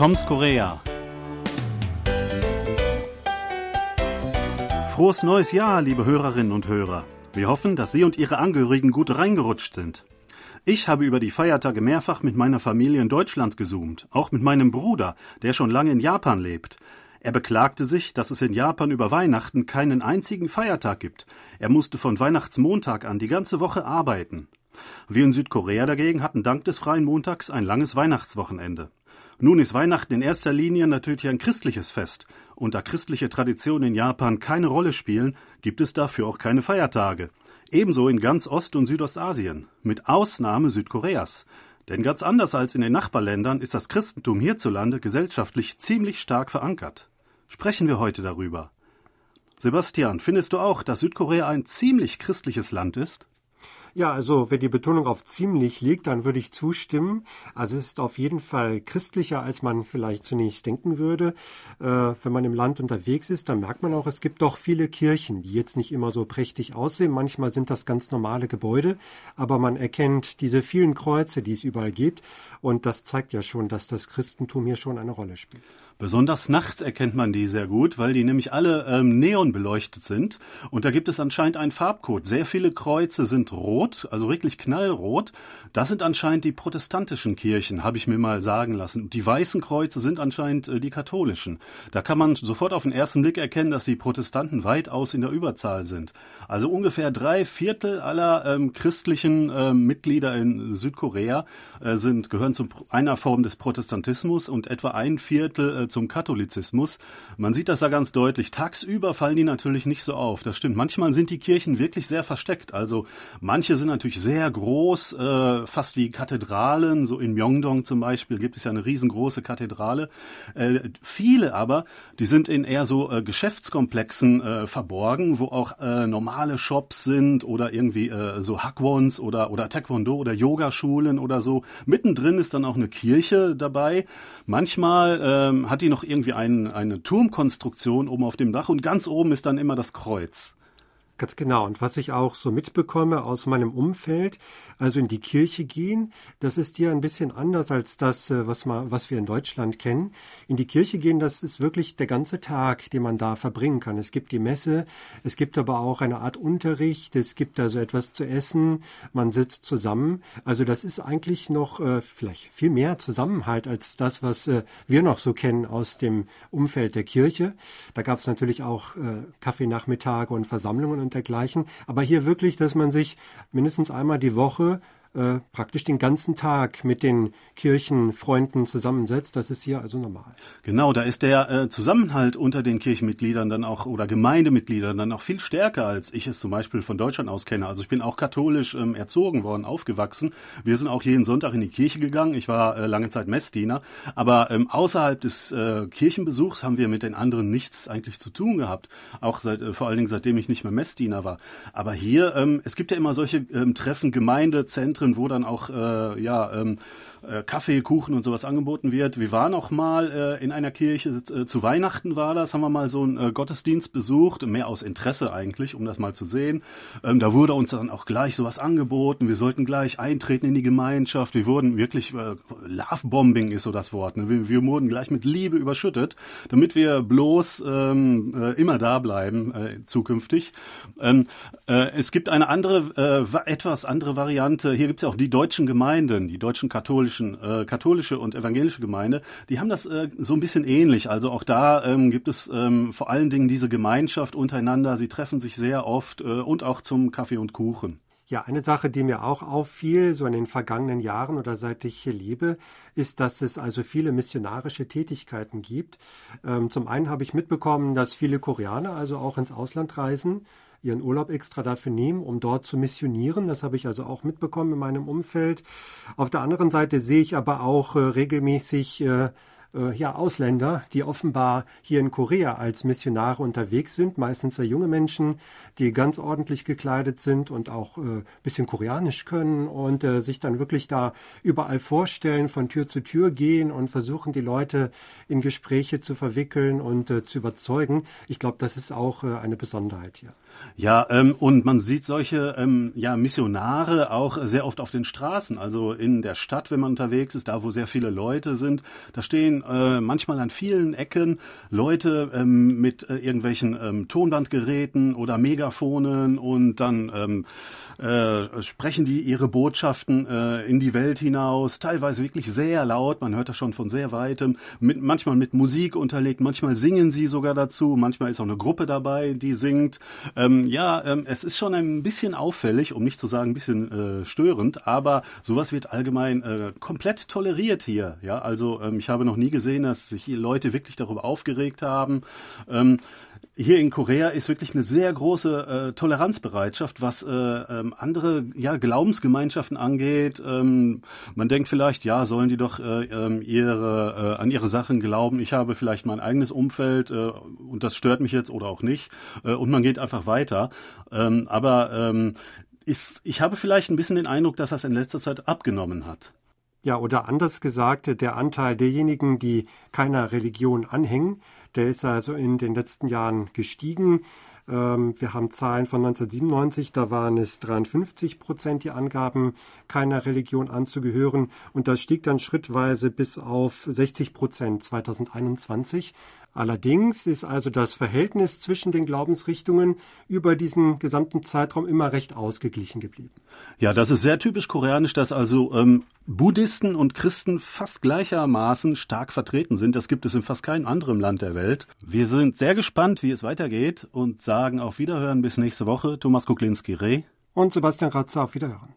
Toms Korea. Frohes neues Jahr, liebe Hörerinnen und Hörer. Wir hoffen, dass Sie und Ihre Angehörigen gut reingerutscht sind. Ich habe über die Feiertage mehrfach mit meiner Familie in Deutschland gezoomt, auch mit meinem Bruder, der schon lange in Japan lebt. Er beklagte sich, dass es in Japan über Weihnachten keinen einzigen Feiertag gibt. Er musste von Weihnachtsmontag an die ganze Woche arbeiten. Wir in Südkorea dagegen hatten dank des freien Montags ein langes Weihnachtswochenende. Nun ist Weihnachten in erster Linie natürlich ein christliches Fest, und da christliche Traditionen in Japan keine Rolle spielen, gibt es dafür auch keine Feiertage. Ebenso in ganz Ost- und Südostasien, mit Ausnahme Südkoreas. Denn ganz anders als in den Nachbarländern ist das Christentum hierzulande gesellschaftlich ziemlich stark verankert. Sprechen wir heute darüber. Sebastian, findest du auch, dass Südkorea ein ziemlich christliches Land ist? Ja, also wenn die Betonung auf ziemlich liegt, dann würde ich zustimmen. Also es ist auf jeden Fall christlicher, als man vielleicht zunächst denken würde. Äh, wenn man im Land unterwegs ist, dann merkt man auch, es gibt doch viele Kirchen, die jetzt nicht immer so prächtig aussehen. Manchmal sind das ganz normale Gebäude, aber man erkennt diese vielen Kreuze, die es überall gibt. Und das zeigt ja schon, dass das Christentum hier schon eine Rolle spielt. Besonders nachts erkennt man die sehr gut, weil die nämlich alle ähm, neon beleuchtet sind. Und da gibt es anscheinend einen Farbcode. Sehr viele Kreuze sind rot, also wirklich knallrot. Das sind anscheinend die protestantischen Kirchen, habe ich mir mal sagen lassen. Die weißen Kreuze sind anscheinend äh, die katholischen. Da kann man sofort auf den ersten Blick erkennen, dass die Protestanten weitaus in der Überzahl sind. Also ungefähr drei Viertel aller ähm, christlichen äh, Mitglieder in Südkorea äh, sind, gehören zu einer Form des Protestantismus und etwa ein Viertel äh, zum Katholizismus. Man sieht das da ganz deutlich. Tagsüber fallen die natürlich nicht so auf. Das stimmt. Manchmal sind die Kirchen wirklich sehr versteckt. Also manche sind natürlich sehr groß, äh, fast wie Kathedralen. So in Myeongdong zum Beispiel gibt es ja eine riesengroße Kathedrale. Äh, viele aber, die sind in eher so äh, Geschäftskomplexen äh, verborgen, wo auch äh, normale Shops sind oder irgendwie äh, so Hakwons oder, oder Taekwondo oder Yogaschulen oder so. Mittendrin ist dann auch eine Kirche dabei. Manchmal ähm, hat hat die noch irgendwie ein, eine Turmkonstruktion oben auf dem Dach und ganz oben ist dann immer das Kreuz. Ganz genau. Und was ich auch so mitbekomme aus meinem Umfeld, also in die Kirche gehen, das ist hier ein bisschen anders als das, äh, was, man, was wir in Deutschland kennen. In die Kirche gehen, das ist wirklich der ganze Tag, den man da verbringen kann. Es gibt die Messe, es gibt aber auch eine Art Unterricht, es gibt also etwas zu essen, man sitzt zusammen. Also das ist eigentlich noch äh, vielleicht viel mehr Zusammenhalt als das, was äh, wir noch so kennen aus dem Umfeld der Kirche. Da gab es natürlich auch äh, Kaffeenachmittage und Versammlungen und dergleichen. Aber hier wirklich, dass man sich mindestens einmal die Woche äh, praktisch den ganzen Tag mit den Kirchenfreunden zusammensetzt. Das ist hier also normal. Genau, da ist der äh, Zusammenhalt unter den Kirchenmitgliedern dann auch oder Gemeindemitgliedern dann auch viel stärker, als ich es zum Beispiel von Deutschland aus kenne. Also ich bin auch katholisch ähm, erzogen worden, aufgewachsen. Wir sind auch jeden Sonntag in die Kirche gegangen. Ich war äh, lange Zeit Messdiener. Aber ähm, außerhalb des äh, Kirchenbesuchs haben wir mit den anderen nichts eigentlich zu tun gehabt. Auch seit, äh, vor allen Dingen seitdem ich nicht mehr Messdiener war. Aber hier, ähm, es gibt ja immer solche ähm, Treffen, Gemeindezentren, drin, wo dann auch äh, ja ähm, äh, Kaffee, Kuchen und sowas angeboten wird. Wir waren auch mal äh, in einer Kirche, äh, zu Weihnachten war das, haben wir mal so einen äh, Gottesdienst besucht, mehr aus Interesse eigentlich, um das mal zu sehen. Ähm, da wurde uns dann auch gleich sowas angeboten. Wir sollten gleich eintreten in die Gemeinschaft. Wir wurden wirklich, äh, Love-Bombing ist so das Wort. Ne? Wir, wir wurden gleich mit Liebe überschüttet, damit wir bloß ähm, äh, immer da bleiben zukünftig. Ähm, äh, es gibt eine andere, etwas andere Variante. Hier gibt es ja auch die deutschen Gemeinden, die deutschen katholischen katholischen, äh, katholische und evangelische Gemeinde, die haben das äh, so ein bisschen ähnlich. Also auch da ähm, gibt es ähm, vor allen Dingen diese Gemeinschaft untereinander. Sie treffen sich sehr oft äh, und auch zum Kaffee und Kuchen. Ja, eine Sache, die mir auch auffiel, so in den vergangenen Jahren oder seit ich hier lebe, ist, dass es also viele missionarische Tätigkeiten gibt. Ähm, zum einen habe ich mitbekommen, dass viele Koreaner also auch ins Ausland reisen ihren Urlaub extra dafür nehmen, um dort zu missionieren. Das habe ich also auch mitbekommen in meinem Umfeld. Auf der anderen Seite sehe ich aber auch äh, regelmäßig äh, ja, Ausländer, die offenbar hier in Korea als Missionare unterwegs sind, meistens sehr junge Menschen, die ganz ordentlich gekleidet sind und auch äh, bisschen koreanisch können und äh, sich dann wirklich da überall vorstellen, von Tür zu Tür gehen und versuchen, die Leute in Gespräche zu verwickeln und äh, zu überzeugen. Ich glaube, das ist auch äh, eine Besonderheit hier. Ja, ähm, und man sieht solche ähm, ja, Missionare auch sehr oft auf den Straßen, also in der Stadt, wenn man unterwegs ist, da wo sehr viele Leute sind. Da stehen äh, manchmal an vielen Ecken Leute ähm, mit äh, irgendwelchen ähm, Tonbandgeräten oder Megafonen und dann ähm, äh, sprechen die ihre Botschaften äh, in die Welt hinaus, teilweise wirklich sehr laut, man hört das schon von sehr weitem, mit, manchmal mit Musik unterlegt, manchmal singen sie sogar dazu, manchmal ist auch eine Gruppe dabei, die singt. Ähm, ja, ähm, es ist schon ein bisschen auffällig, um nicht zu sagen ein bisschen äh, störend, aber sowas wird allgemein äh, komplett toleriert hier. Ja, also ähm, ich habe noch nie gesehen, dass sich Leute wirklich darüber aufgeregt haben. Hier in Korea ist wirklich eine sehr große äh, Toleranzbereitschaft, was äh, ähm, andere ja, Glaubensgemeinschaften angeht. Ähm, man denkt vielleicht, ja, sollen die doch äh, ähm, ihre, äh, an ihre Sachen glauben. Ich habe vielleicht mein eigenes Umfeld äh, und das stört mich jetzt oder auch nicht. Äh, und man geht einfach weiter. Ähm, aber ähm, ist, ich habe vielleicht ein bisschen den Eindruck, dass das in letzter Zeit abgenommen hat. Ja, oder anders gesagt, der Anteil derjenigen, die keiner Religion anhängen, der ist also in den letzten Jahren gestiegen. Ähm, wir haben Zahlen von 1997, da waren es 53 Prozent, die angaben, keiner Religion anzugehören. Und das stieg dann schrittweise bis auf 60 Prozent 2021. Allerdings ist also das Verhältnis zwischen den Glaubensrichtungen über diesen gesamten Zeitraum immer recht ausgeglichen geblieben. Ja, das ist sehr typisch koreanisch, dass also ähm, Buddhisten und Christen fast gleichermaßen stark vertreten sind. Das gibt es in fast keinem anderen Land der Welt. Wir sind sehr gespannt, wie es weitergeht und sagen auf Wiederhören bis nächste Woche. Thomas Kuklinski-Reh und Sebastian Ratzer auf Wiederhören.